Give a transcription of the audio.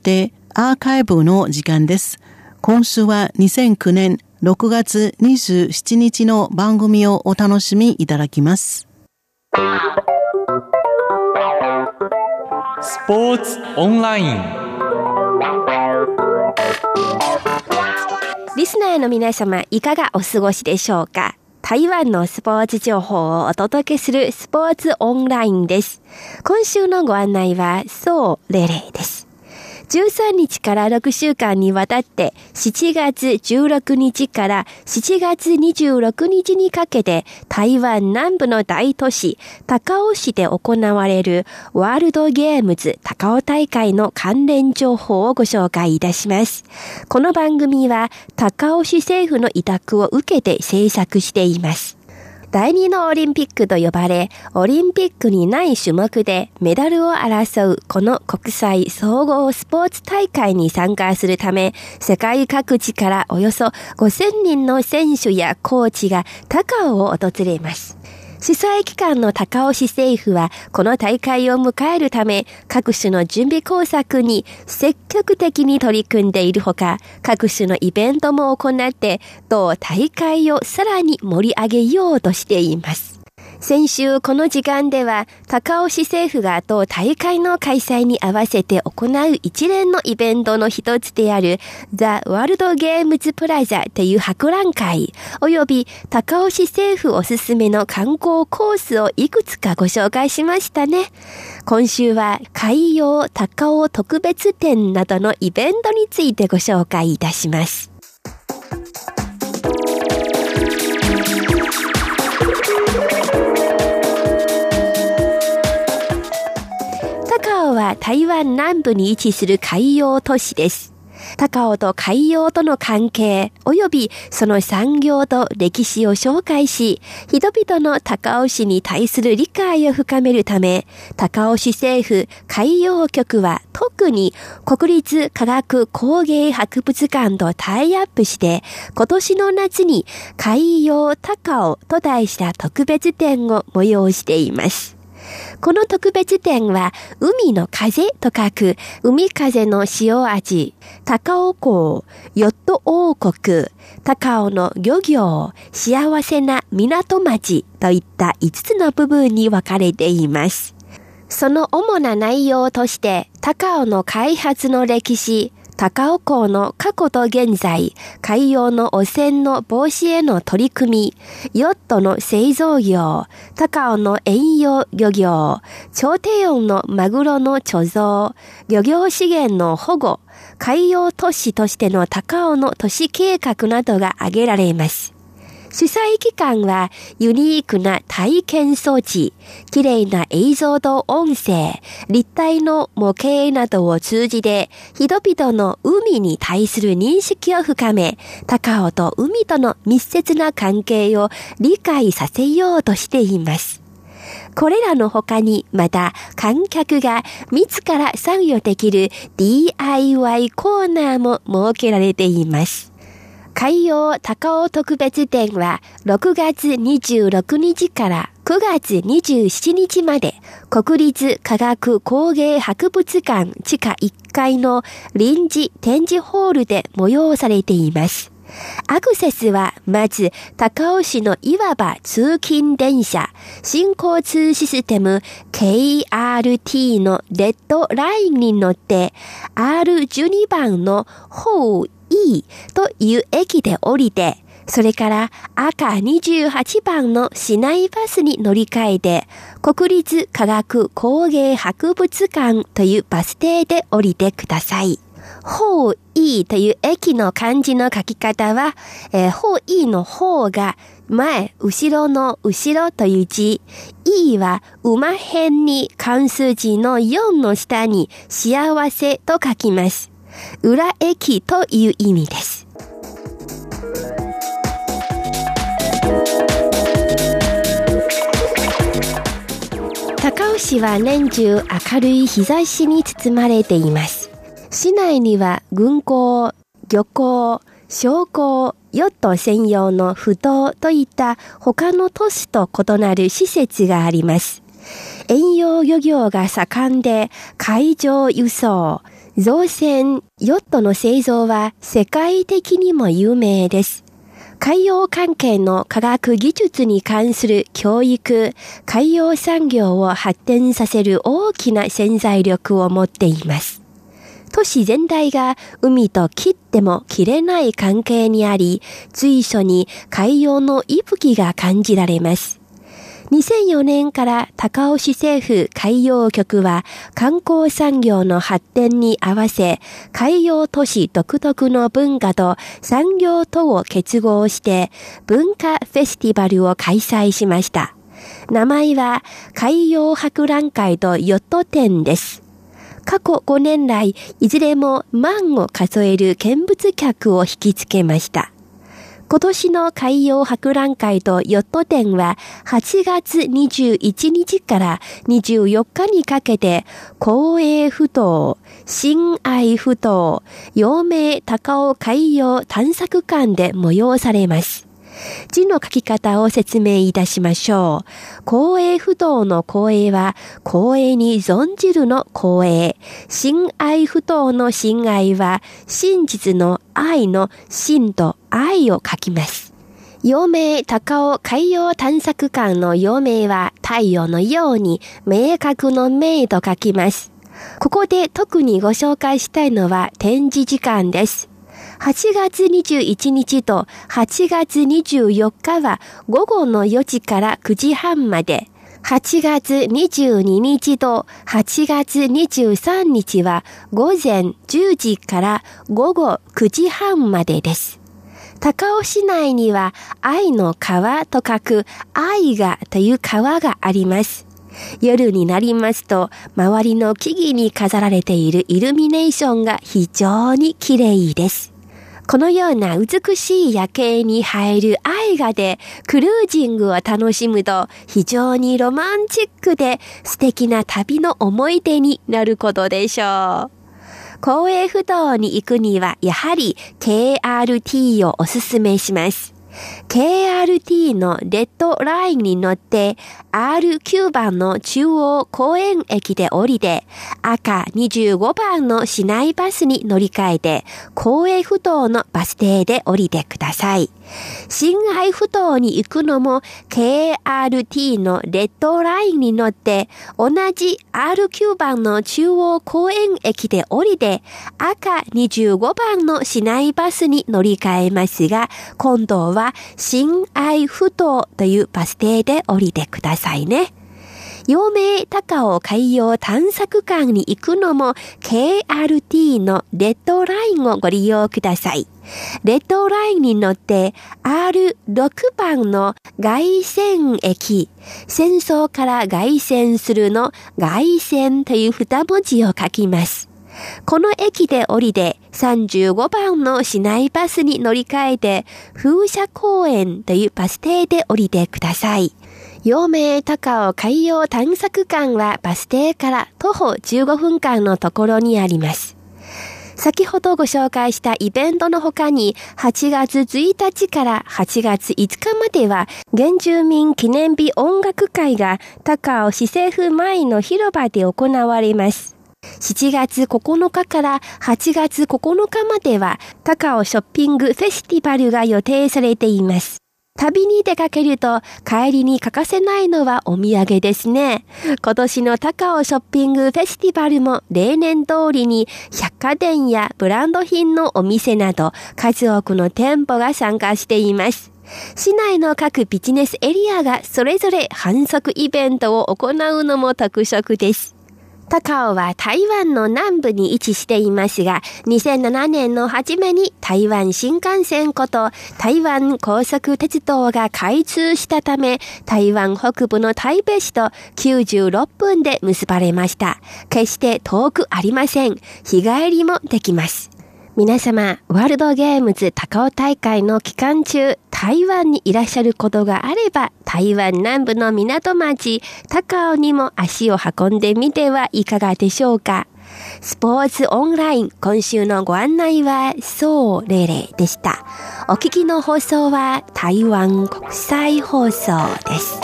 してアーカイブの時間です。今週は2009年6月27日の番組をお楽しみいただきます。スポーツオンラインリスナーの皆様いかがお過ごしでしょうか？台湾のスポーツ情報をお届けするスポーツオンラインです。今週のご案内は、そう、レレです。13日から6週間にわたって7月16日から7月26日にかけて台湾南部の大都市高尾市で行われるワールドゲームズ高尾大会の関連情報をご紹介いたします。この番組は高尾市政府の委託を受けて制作しています。第二のオリンピックと呼ばれ、オリンピックにない種目でメダルを争うこの国際総合スポーツ大会に参加するため、世界各地からおよそ5000人の選手やコーチが高尾を訪れます。主催機関の高尾市政府は、この大会を迎えるため、各種の準備工作に積極的に取り組んでいるほか、各種のイベントも行って、同大会をさらに盛り上げようとしています。先週この時間では、高尾市政府が当大会の開催に合わせて行う一連のイベントの一つである、ザ・ワールド・ゲームズ・プラザという博覧会、及び高尾市政府おすすめの観光コースをいくつかご紹介しましたね。今週は海洋高尾特別展などのイベントについてご紹介いたします。台湾南部に位置する海洋都市です。高尾と海洋との関係及びその産業と歴史を紹介し、人々の高尾市に対する理解を深めるため、高尾市政府海洋局は特に国立科学工芸博物館とタイアップして、今年の夏に海洋高尾と題した特別展を催しています。この特別展は、海の風と書く、海風の塩味、高尾港、ヨット王国、高尾の漁業、幸せな港町といった5つの部分に分かれています。その主な内容として、高尾の開発の歴史、高尾港の過去と現在、海洋の汚染の防止への取り組み、ヨットの製造業、高尾の遠洋漁業、超低温のマグロの貯蔵、漁業資源の保護、海洋都市としての高尾の都市計画などが挙げられます。主催機関はユニークな体験装置、綺麗な映像と音声、立体の模型などを通じて人々の海に対する認識を深め、高尾と海との密接な関係を理解させようとしています。これらの他にまた観客が自ら参与できる DIY コーナーも設けられています。海洋高尾特別展は6月26日から9月27日まで国立科学工芸博物館地下1階の臨時展示ホールで催されています。アクセスはまず高尾市のいわば通勤電車新交通システム KRT のレッドラインに乗って R12 番のホーという駅で降りて、それから赤28番の市内バスに乗り換えて、国立科学工芸博物館というバス停で降りてください。ほういという駅の漢字の書き方は、えー、ほういの方が前、後ろの後ろという字、いは馬辺に関数字の4の下に幸せと書きます。裏駅という意味です。高尾市は年中明るい日差しに包まれています。市内には軍港、漁港、商港、ヨット専用の不動といった他の都市と異なる施設があります。遠洋漁業が盛んで海上輸送、造船、ヨットの製造は世界的にも有名です。海洋関係の科学技術に関する教育、海洋産業を発展させる大きな潜在力を持っています。都市全体が海と切っても切れない関係にあり、随所に海洋の息吹が感じられます。2004年から高尾市政府海洋局は観光産業の発展に合わせ海洋都市独特の文化と産業とを結合して文化フェスティバルを開催しました。名前は海洋博覧会とヨット展です。過去5年来、いずれも万を数える見物客を引きつけました。今年の海洋博覧会とヨット展は8月21日から24日にかけて、公営不当、新愛不当、陽明高尾海洋探索館で催されます。字の書き方を説明いたしましょう。公営不動の公営は、公営に存じるの公営。親愛不動の親愛は、真実の愛の真と愛を書きます。陽明高尾海洋探索館の陽明は太陽のように明確の明と書きます。ここで特にご紹介したいのは展示時間です。8月21日と8月24日は午後の4時から9時半まで、8月22日と8月23日は午前10時から午後9時半までです。高尾市内には愛の川と書く愛がという川があります。夜になりますと、周りの木々に飾られているイルミネーションが非常に綺麗です。このような美しい夜景に映える絵画でクルージングを楽しむと非常にロマンチックで素敵な旅の思い出になることでしょう。公営不動に行くにはやはり KRT をおすすめします。KRT のレッドラインに乗って R9 番の中央公園駅で降りて赤25番の市内バスに乗り換えて公営不動のバス停で降りてください。新愛不動に行くのも KRT のレッドラインに乗って同じ R9 番の中央公園駅で降りて赤25番の市内バスに乗り換えますが今度はは新愛不動というバス停で降りてくださいね。陽明高尾海洋探索館に行くのも KRT のレッドラインをご利用ください。レッドラインに乗って R6 番の外線駅、戦争から外線するの外線という二文字を書きます。この駅で降りて35番の市内バスに乗り換えて風車公園というバス停で降りてください。陽明高尾海洋探索館はバス停から徒歩15分間のところにあります。先ほどご紹介したイベントの他に8月1日から8月5日までは原住民記念日音楽会が高尾市政府前の広場で行われます。7月9日から8月9日までは高尾ショッピングフェスティバルが予定されています。旅に出かけると帰りに欠かせないのはお土産ですね。今年の高尾ショッピングフェスティバルも例年通りに百貨店やブランド品のお店など数多くの店舗が参加しています。市内の各ビジネスエリアがそれぞれ反則イベントを行うのも特色です。高尾は台湾の南部に位置していますが、2007年の初めに台湾新幹線こと台湾高速鉄道が開通したため、台湾北部の台北市と96分で結ばれました。決して遠くありません。日帰りもできます。皆様、ワールドゲームズ高尾大会の期間中、台湾にいらっしゃることがあれば、台湾南部の港町、高尾にも足を運んでみてはいかがでしょうか。スポーツオンライン、今週のご案内は、そうレレでした。お聞きの放送は台湾国際放送です。